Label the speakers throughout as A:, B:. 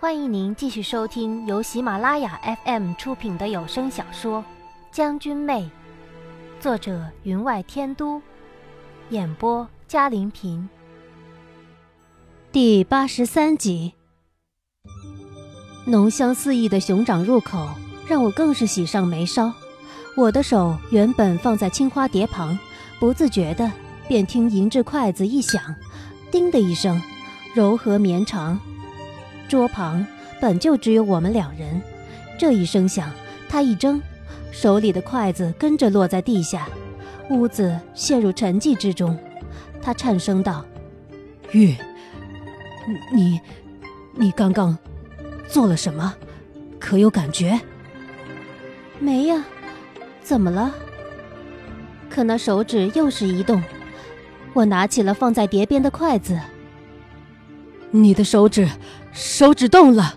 A: 欢迎您继续收听由喜马拉雅 FM 出品的有声小说《将军妹》，作者云外天都，演播嘉林平。第八十三集，浓香四溢的熊掌入口，让我更是喜上眉梢。我的手原本放在青花碟旁，不自觉的便听银质筷子一响，叮的一声，柔和绵长。桌旁本就只有我们两人，这一声响，他一怔，手里的筷子跟着落在地下，屋子陷入沉寂之中。他颤声道：“
B: 玉，你，你刚刚做了什么？可有感觉？”“
A: 没呀，怎么了？”可那手指又是一动，我拿起了放在碟边的筷子。
B: 你的手指。手指动了，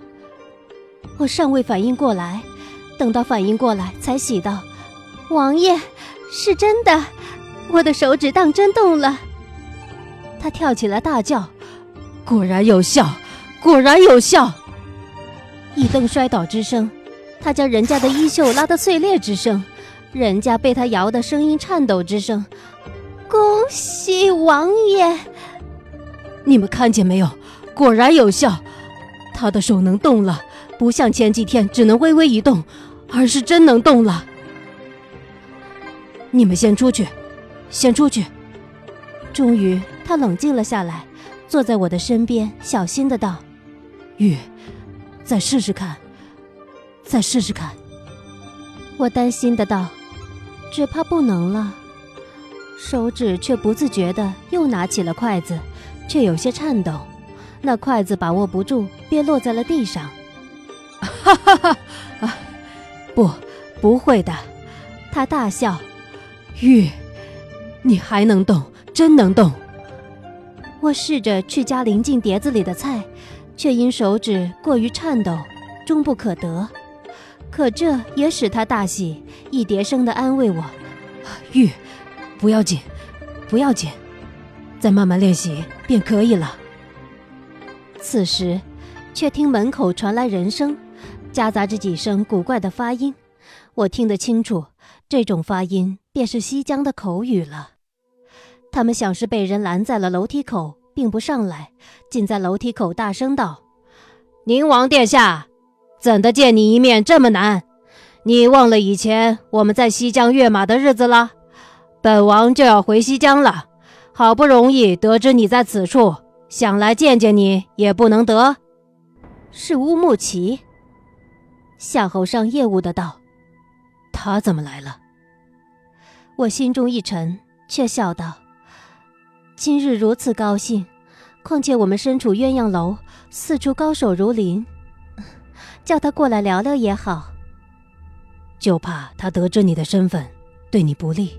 A: 我尚未反应过来，等到反应过来，才喜道：“王爷，是真的，我的手指当真动了。”他跳起来大叫：“
B: 果然有效，果然有效！”
A: 一蹬摔倒之声，他将人家的衣袖拉得碎裂之声，人家被他摇的声音颤抖之声。恭喜王爷！
B: 你们看见没有？果然有效。他的手能动了，不像前几天只能微微一动，而是真能动了。你们先出去，先出去。
A: 终于，他冷静了下来，坐在我的身边，小心的道：“
B: 玉，再试试看，再试试看。”
A: 我担心的道：“只怕不能了。”手指却不自觉的又拿起了筷子，却有些颤抖。那筷子把握不住，便落在了地上。
B: 哈哈哈！啊，不，不会的。
A: 他大笑。
B: 玉，你还能动，真能动。
A: 我试着去夹临近碟子里的菜，却因手指过于颤抖，终不可得。可这也使他大喜，一叠声的安慰我：“
B: 玉，不要紧，不要紧，再慢慢练习便可以了。”
A: 此时，却听门口传来人声，夹杂着几声古怪的发音。我听得清楚，这种发音便是西江的口语了。他们想是被人拦在了楼梯口，并不上来，竟在楼梯口大声道：“
C: 宁王殿下，怎的见你一面这么难？你忘了以前我们在西江跃马的日子了？本王就要回西江了，好不容易得知你在此处。”想来见见你也不能得，
A: 是乌木齐。夏侯尚厌恶的道：“
B: 他怎么来了？”
A: 我心中一沉，却笑道：“今日如此高兴，况且我们身处鸳鸯楼，四处高手如林，叫他过来聊聊也好。
B: 就怕他得知你的身份，对你不利。”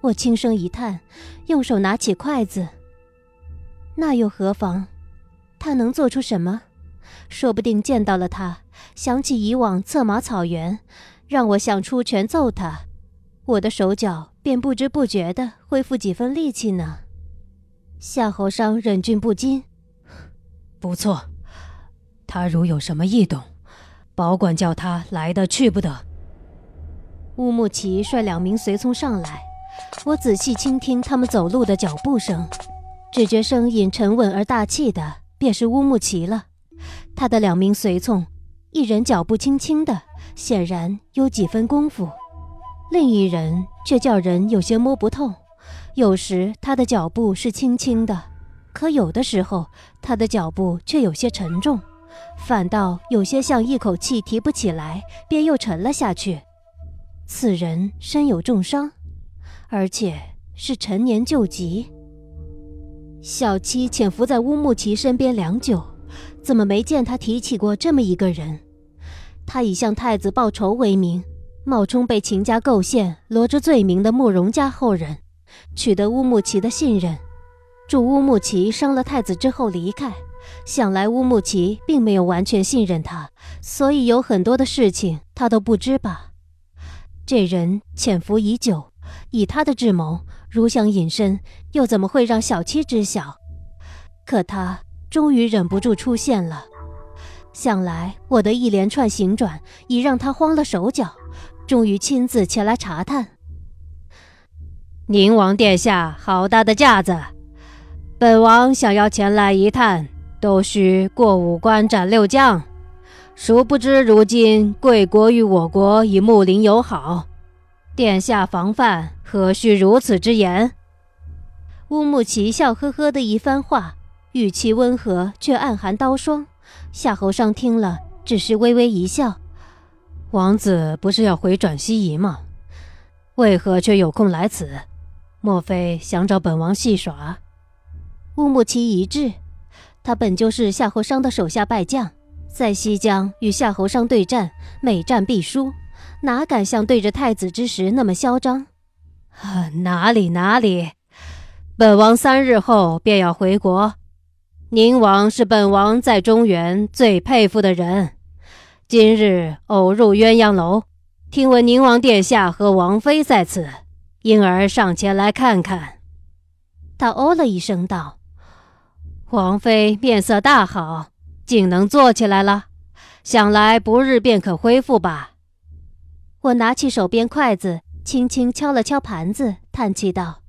A: 我轻声一叹，用手拿起筷子。那又何妨？他能做出什么？说不定见到了他，想起以往策马草原，让我想出拳揍他，我的手脚便不知不觉地恢复几分力气呢。夏侯商忍俊不禁，
B: 不错。他如有什么异动，保管叫他来的去不得。
A: 乌木齐率两名随从上来，我仔细倾听他们走路的脚步声。只觉声音沉稳而大气的，便是乌木齐了。他的两名随从，一人脚步轻轻的，显然有几分功夫；另一人却叫人有些摸不透。有时他的脚步是轻轻的，可有的时候他的脚步却有些沉重，反倒有些像一口气提不起来，便又沉了下去。此人身有重伤，而且是陈年旧疾。小七潜伏在乌木齐身边良久，怎么没见他提起过这么一个人？他以向太子报仇为名，冒充被秦家构陷、罗织罪名的慕容家后人，取得乌木齐的信任，助乌木齐伤了太子之后离开。想来乌木齐并没有完全信任他，所以有很多的事情他都不知吧？这人潜伏已久，以他的智谋。如想隐身，又怎么会让小七知晓？可他终于忍不住出现了。想来我的一连串行转已让他慌了手脚，终于亲自前来查探。
C: 宁王殿下，好大的架子！本王想要前来一探，都需过五关斩六将。殊不知如今贵国与我国已睦邻友好，殿下防范，何须如此之严？
A: 乌木齐笑呵呵的一番话，语气温和，却暗含刀霜。夏侯尚听了，只是微微一笑。
C: 王子不是要回转西夷吗？为何却有空来此？莫非想找本王戏耍？
A: 乌木齐一滞，他本就是夏侯尚的手下败将，在西疆与夏侯尚对战，每战必输，哪敢像对着太子之时那么嚣张？
C: 啊，哪里哪里！本王三日后便要回国，宁王是本王在中原最佩服的人。今日偶入鸳鸯楼，听闻宁王殿下和王妃在此，因而上前来看看。
A: 他哦了一声道：“
C: 王妃面色大好，竟能坐起来了，想来不日便可恢复吧。”
A: 我拿起手边筷子，轻轻敲了敲盘子，叹气道。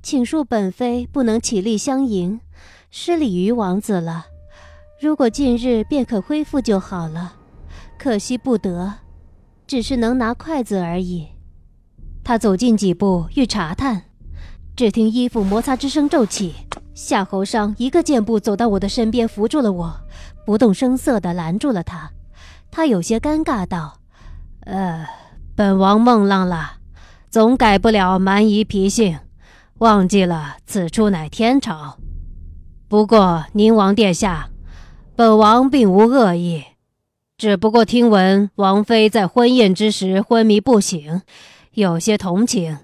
A: 请恕本妃不能起立相迎，失礼于王子了。如果近日便可恢复就好了，可惜不得，只是能拿筷子而已。他走近几步欲查探，只听衣服摩擦之声骤起，夏侯商一个箭步走到我的身边，扶住了我，不动声色地拦住了他。他有些尴尬道：“
C: 呃，本王梦浪了，总改不了蛮夷脾性。”忘记了此处乃天朝，不过宁王殿下，本王并无恶意，只不过听闻王妃在婚宴之时昏迷不醒，有些同情。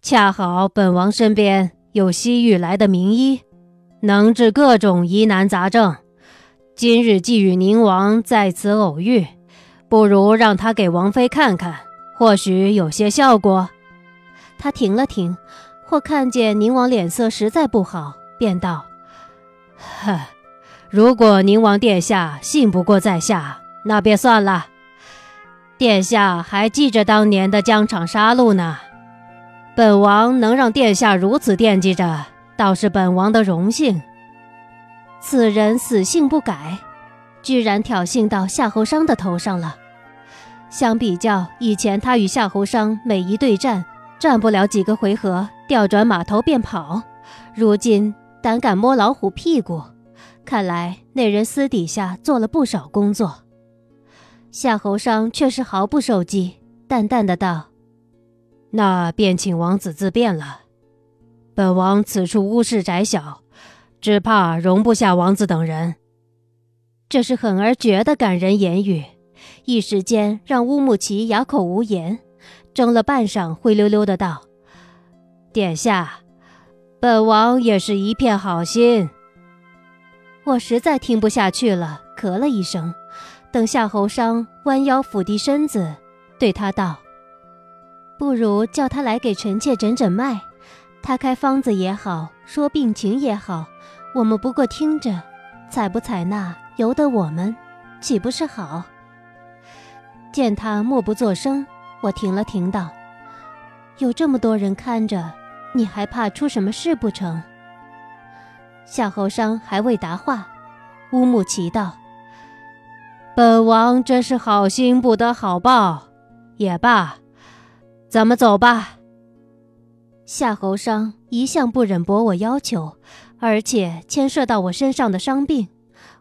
C: 恰好本王身边有西域来的名医，能治各种疑难杂症。今日既与宁王在此偶遇，不如让他给王妃看看，或许有些效果。
A: 他停了停。或看见宁王脸色实在不好，便道：“
C: 呵，如果宁王殿下信不过在下，那便算了。殿下还记着当年的疆场杀戮呢。本王能让殿下如此惦记着，倒是本王的荣幸。
A: 此人死性不改，居然挑衅到夏侯商的头上了。相比较以前，他与夏侯商每一对战。”战不了几个回合，调转马头便跑。如今胆敢摸老虎屁股，看来那人私底下做了不少工作。夏侯商却是毫不受激，淡淡的道：“
C: 那便请王子自便了。本王此处屋室窄小，只怕容不下王子等人。”
A: 这是狠而绝的感人言语，一时间让乌木齐哑口无言。怔了半晌，灰溜溜的道：“
C: 殿下，本王也是一片好心。”
A: 我实在听不下去了，咳了一声。等夏侯商弯腰俯低身子，对他道：“不如叫他来给臣妾诊诊脉，他开方子也好，说病情也好，我们不过听着，采不采纳由得我们，岂不是好？”见他默不作声。我停了停，道：“有这么多人看着，你还怕出什么事不成？”夏侯商还未答话，乌木齐道：“
C: 本王真是好心不得好报，也罢，咱们走吧。”
A: 夏侯商一向不忍驳我要求，而且牵涉到我身上的伤病，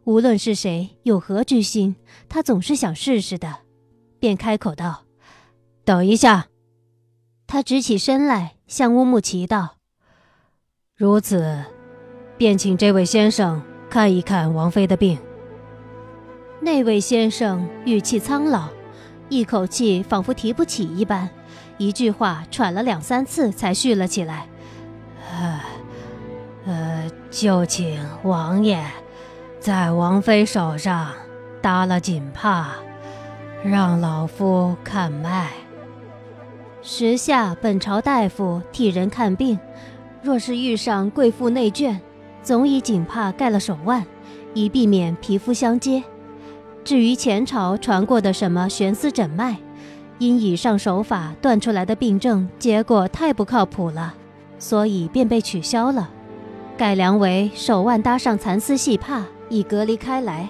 A: 无论是谁有何居心，他总是想试试的，便开口道。
C: 等一下，
A: 他直起身来，向乌木齐道：“
C: 如此，便请这位先生看一看王妃的病。”
A: 那位先生语气苍老，一口气仿佛提不起一般，一句话喘了两三次才续了起来：“
C: 呃，呃，就请王爷在王妃手上搭了锦帕，让老夫看脉。”
A: 时下本朝大夫替人看病，若是遇上贵妇内眷，总以锦帕盖了手腕，以避免皮肤相接。至于前朝传过的什么悬丝诊脉，因以上手法断出来的病症结果太不靠谱了，所以便被取消了，改良为手腕搭上蚕丝细帕，以隔离开来。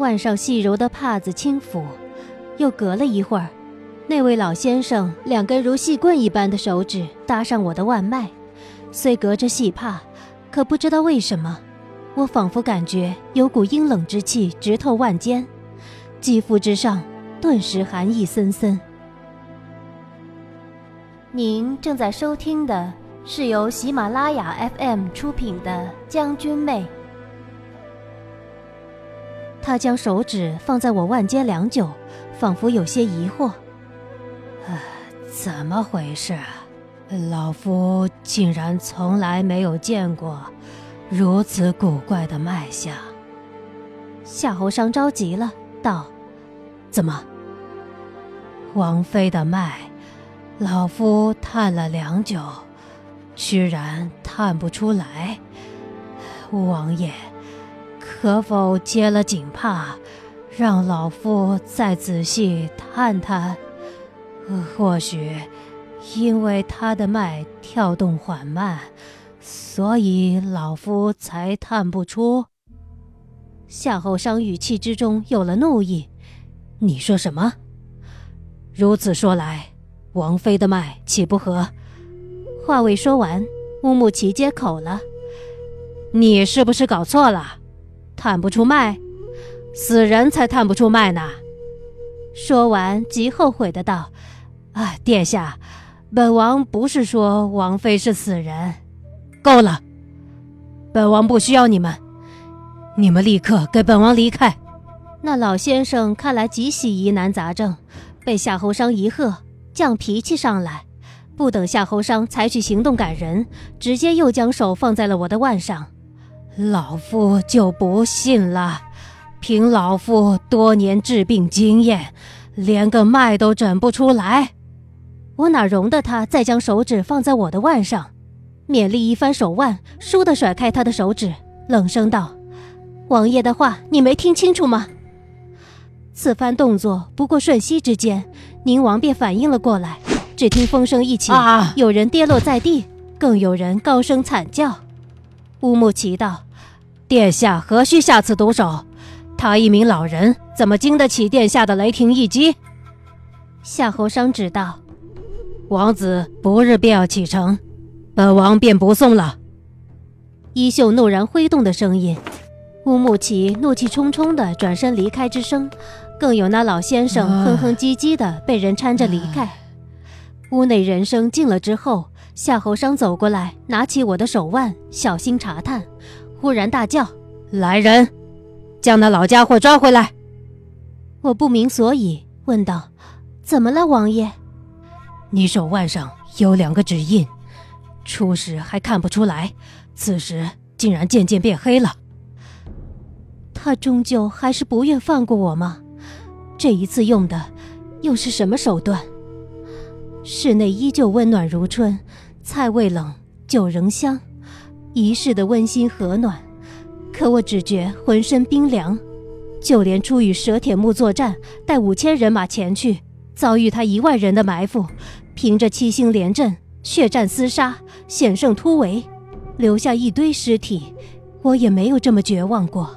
A: 腕上细柔的帕子轻抚，又隔了一会儿，那位老先生两根如细棍一般的手指搭上我的腕脉，虽隔着细帕，可不知道为什么，我仿佛感觉有股阴冷之气直透腕间，肌肤之上。顿时寒意森森。您正在收听的是由喜马拉雅 FM 出品的《将军妹》。他将手指放在我腕间良久，仿佛有些疑惑：“
C: 怎么回事？老夫竟然从来没有见过如此古怪的脉象。”
A: 夏侯商着急了，道：“
C: 怎么？”王妃的脉，老夫探了良久，居然探不出来。王爷，可否揭了锦帕，让老夫再仔细探探？或许因为他的脉跳动缓慢，所以老夫才探不出。
A: 夏侯商语气之中有了怒意：“
C: 你说什么？”如此说来，王妃的脉岂不和？
A: 话未说完，乌木齐接口了：“
C: 你是不是搞错了？探不出脉，死人才探不出脉呢。”
A: 说完，极后悔的道：“
C: 啊，殿下，本王不是说王妃是死人。够了，本王不需要你们，你们立刻给本王离开。”
A: 那老先生看来极喜疑难杂症。被夏侯商一喝，犟脾气上来，不等夏侯商采取行动赶人，直接又将手放在了我的腕上。
C: 老夫就不信了，凭老夫多年治病经验，连个脉都诊不出来。
A: 我哪容得他再将手指放在我的腕上？勉力一翻手腕，倏地甩开他的手指，冷声道：“王爷的话你没听清楚吗？”此番动作不过瞬息之间，宁王便反应了过来。只听风声一起，有人跌落在地，更有人高声惨叫。乌木齐道：“
C: 殿下何须下此毒手？他一名老人，怎么经得起殿下的雷霆一击？”
A: 夏侯商指道：“
C: 王子不日便要启程，本王便不送了。”
A: 衣袖怒然挥动的声音，乌木齐怒气冲冲的转身离开之声。更有那老先生哼哼唧唧的被人搀着离开。屋内人声静了之后，夏侯商走过来，拿起我的手腕，小心查探，忽然大叫：“
C: 来人，将那老家伙抓回来！”
A: 我不明所以，问道：“怎么了，王爷？”
C: 你手腕上有两个指印，初时还看不出来，此时竟然渐渐变黑了。
A: 他终究还是不愿放过我吗？这一次用的又是什么手段？室内依旧温暖如春，菜未冷，酒仍香，一世的温馨和暖。可我只觉浑身冰凉，就连初与蛇铁木作战，带五千人马前去，遭遇他一万人的埋伏，凭着七星连阵，血战厮杀，险胜突围，留下一堆尸体，我也没有这么绝望过。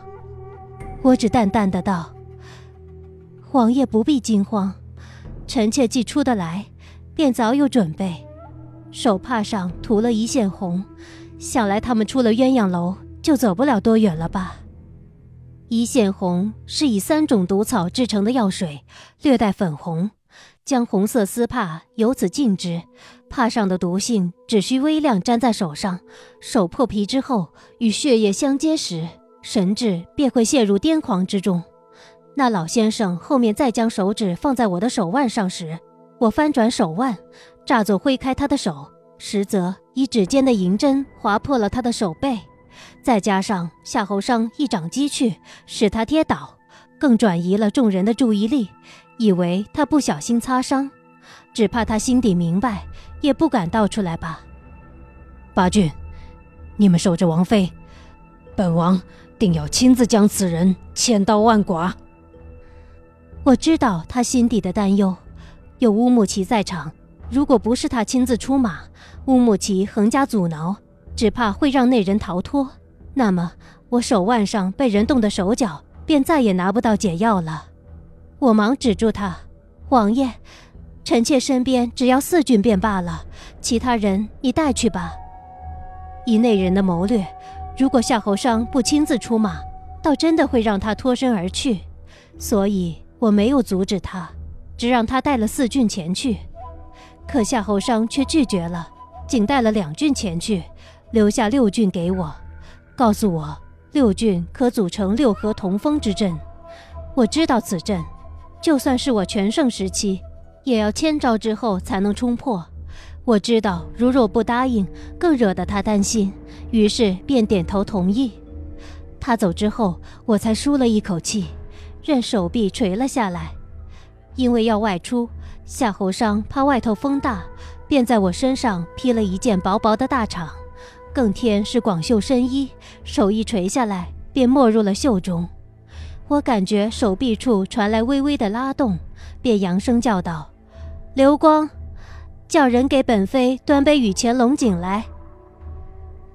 A: 我只淡淡的道。王爷不必惊慌，臣妾既出得来，便早有准备。手帕上涂了一线红，想来他们出了鸳鸯楼，就走不了多远了吧？一线红是以三种毒草制成的药水，略带粉红。将红色丝帕由此浸之，帕上的毒性只需微量沾在手上，手破皮之后与血液相接时，神智便会陷入癫狂之中。那老先生后面再将手指放在我的手腕上时，我翻转手腕，乍作挥开他的手，实则以指尖的银针划破了他的手背。再加上夏侯商一掌击去，使他跌倒，更转移了众人的注意力，以为他不小心擦伤，只怕他心底明白，也不敢道出来吧。
C: 八郡，你们守着王妃，本王定要亲自将此人千刀万剐。
A: 我知道他心底的担忧，有乌木齐在场，如果不是他亲自出马，乌木齐横加阻挠，只怕会让那人逃脱。那么我手腕上被人动的手脚，便再也拿不到解药了。我忙止住他，王爷，臣妾身边只要四郡便罢了，其他人你带去吧。以那人的谋略，如果夏侯商不亲自出马，倒真的会让他脱身而去。所以我没有阻止他，只让他带了四郡前去。可夏侯商却拒绝了，仅带了两郡前去，留下六郡给我，告诉我六郡可组成六合同风之阵。我知道此阵，就算是我全盛时期，也要千招之后才能冲破。我知道，如若不答应，更惹得他担心，于是便点头同意。他走之后，我才舒了一口气，任手臂垂了下来。因为要外出，夏侯商怕外头风大，便在我身上披了一件薄薄的大氅，更添是广袖深衣，手一垂下来，便没入了袖中。我感觉手臂处传来微微的拉动，便扬声叫道：“流光。”叫人给本妃端杯雨前龙井来。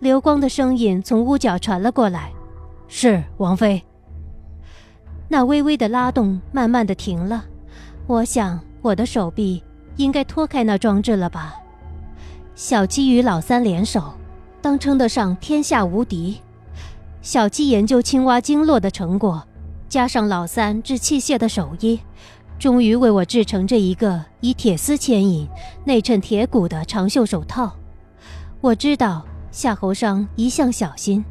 A: 流光的声音从屋角传了过来：“
B: 是王妃。”
A: 那微微的拉动慢慢的停了。我想我的手臂应该脱开那装置了吧？小七与老三联手，当称得上天下无敌。小七研究青蛙经络的成果，加上老三制器械的手艺。终于为我制成这一个以铁丝牵引、内衬铁骨的长袖手套。我知道夏侯商一向小心，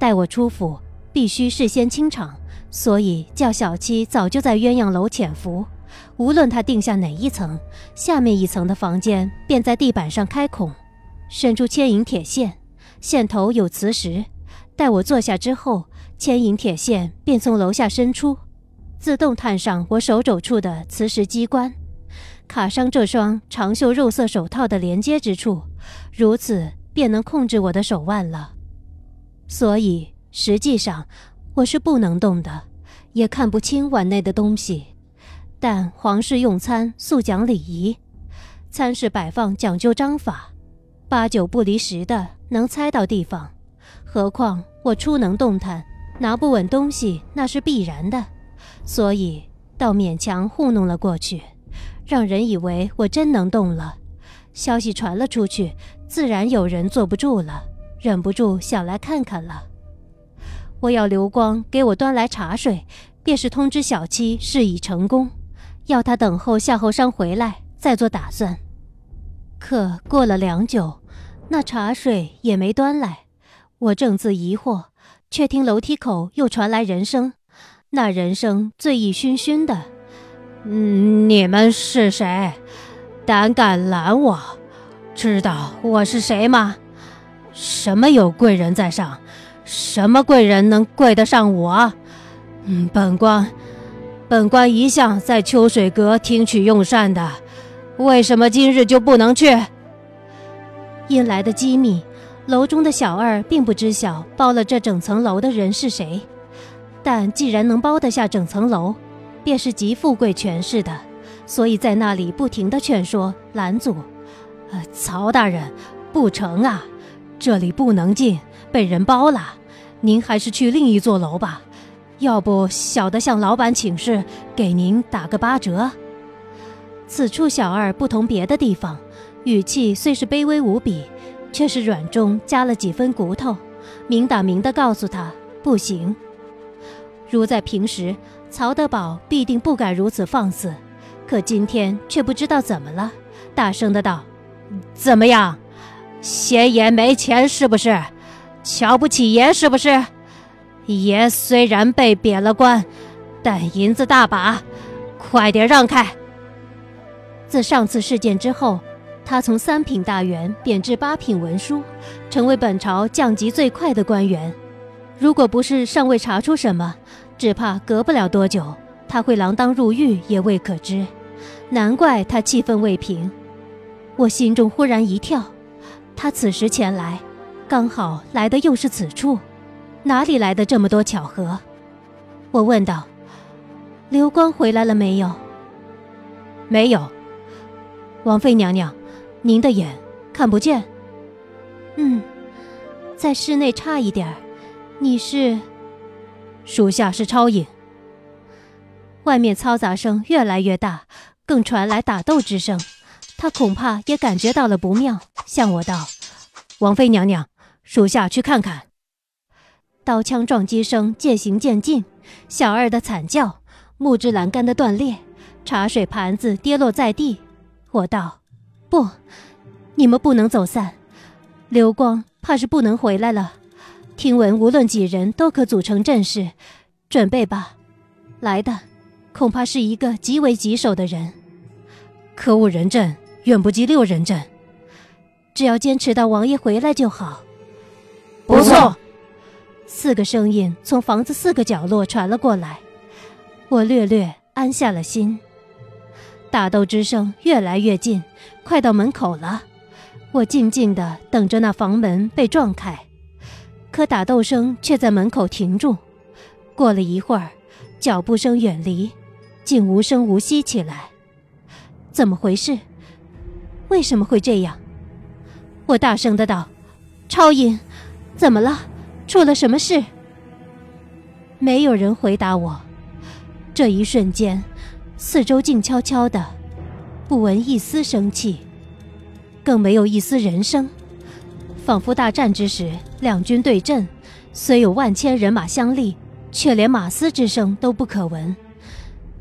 A: 待我出府必须事先清场，所以叫小七早就在鸳鸯楼潜伏。无论他定下哪一层，下面一层的房间便在地板上开孔，伸出牵引铁线，线头有磁石。待我坐下之后，牵引铁线便从楼下伸出。自动探上我手肘处的磁石机关，卡上这双长袖肉色手套的连接之处，如此便能控制我的手腕了。所以实际上我是不能动的，也看不清碗内的东西。但皇室用餐素讲礼仪，餐室摆放讲究章法，八九不离十的能猜到地方。何况我初能动弹，拿不稳东西那是必然的。所以，倒勉强糊弄了过去，让人以为我真能动了。消息传了出去，自然有人坐不住了，忍不住想来看看了。我要刘光给我端来茶水，便是通知小七事已成功，要他等候夏侯商回来再做打算。可过了良久，那茶水也没端来。我正自疑惑，却听楼梯口又传来人声。那人声醉意醺醺的，
C: 嗯，你们是谁？胆敢拦我？知道我是谁吗？什么有贵人在上？什么贵人能贵得上我？嗯，本官，本官一向在秋水阁听取用膳的，为什么今日就不能去？
A: 因来的机密，楼中的小二并不知晓包了这整层楼的人是谁。但既然能包得下整层楼，便是极富贵权势的，所以在那里不停的劝说拦阻。
C: 呃，曹大人，不成啊，这里不能进，被人包了。您还是去另一座楼吧，要不小的向老板请示，给您打个八折。
A: 此处小二不同别的地方，语气虽是卑微无比，却是软中加了几分骨头，明打明的告诉他不行。如在平时，曹德宝必定不敢如此放肆，可今天却不知道怎么了，大声的道：“
C: 怎么样，嫌爷没钱是不是？瞧不起爷是不是？爷虽然被贬了官，但银子大把，快点让开。”
A: 自上次事件之后，他从三品大员贬至八品文书，成为本朝降级最快的官员。如果不是尚未查出什么，只怕隔不了多久，他会锒铛入狱也未可知。难怪他气愤未平。我心中忽然一跳，他此时前来，刚好来的又是此处，哪里来的这么多巧合？我问道：“流光回来了没有？
C: 没有。王妃娘娘，您的眼看不见。
A: 嗯，在室内差一点儿。你是？
C: 属下是超影。
A: 外面嘈杂声越来越大，更传来打斗之声。他恐怕也感觉到了不妙，向我道：“
C: 王妃娘娘，属下去看看。”
A: 刀枪撞击声渐行渐近，小二的惨叫，木质栏杆的断裂，茶水盘子跌落在地。我道：“不，你们不能走散。流光怕是不能回来了。听闻无论几人都可组成阵势，准备吧。来的，恐怕是一个极为棘手的人。
C: 可五人阵远不及六人阵，
A: 只要坚持到王爷回来就好。
C: 不错。”
A: 四个声音从房子四个角落传了过来，我略略安下了心。打斗之声越来越近，快到门口了。我静静地等着那房门被撞开，可打斗声却在门口停住。过了一会儿，脚步声远离，竟无声无息起来。怎么回事？为什么会这样？我大声的道：“超音，怎么了？”出了什么事？没有人回答我。这一瞬间，四周静悄悄的，不闻一丝生气，更没有一丝人声，仿佛大战之时两军对阵，虽有万千人马相立，却连马嘶之声都不可闻。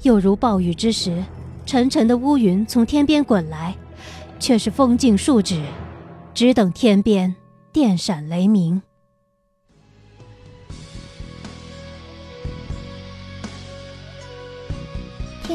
A: 又如暴雨之时，沉沉的乌云从天边滚来，却是风静数指，只等天边电闪雷鸣。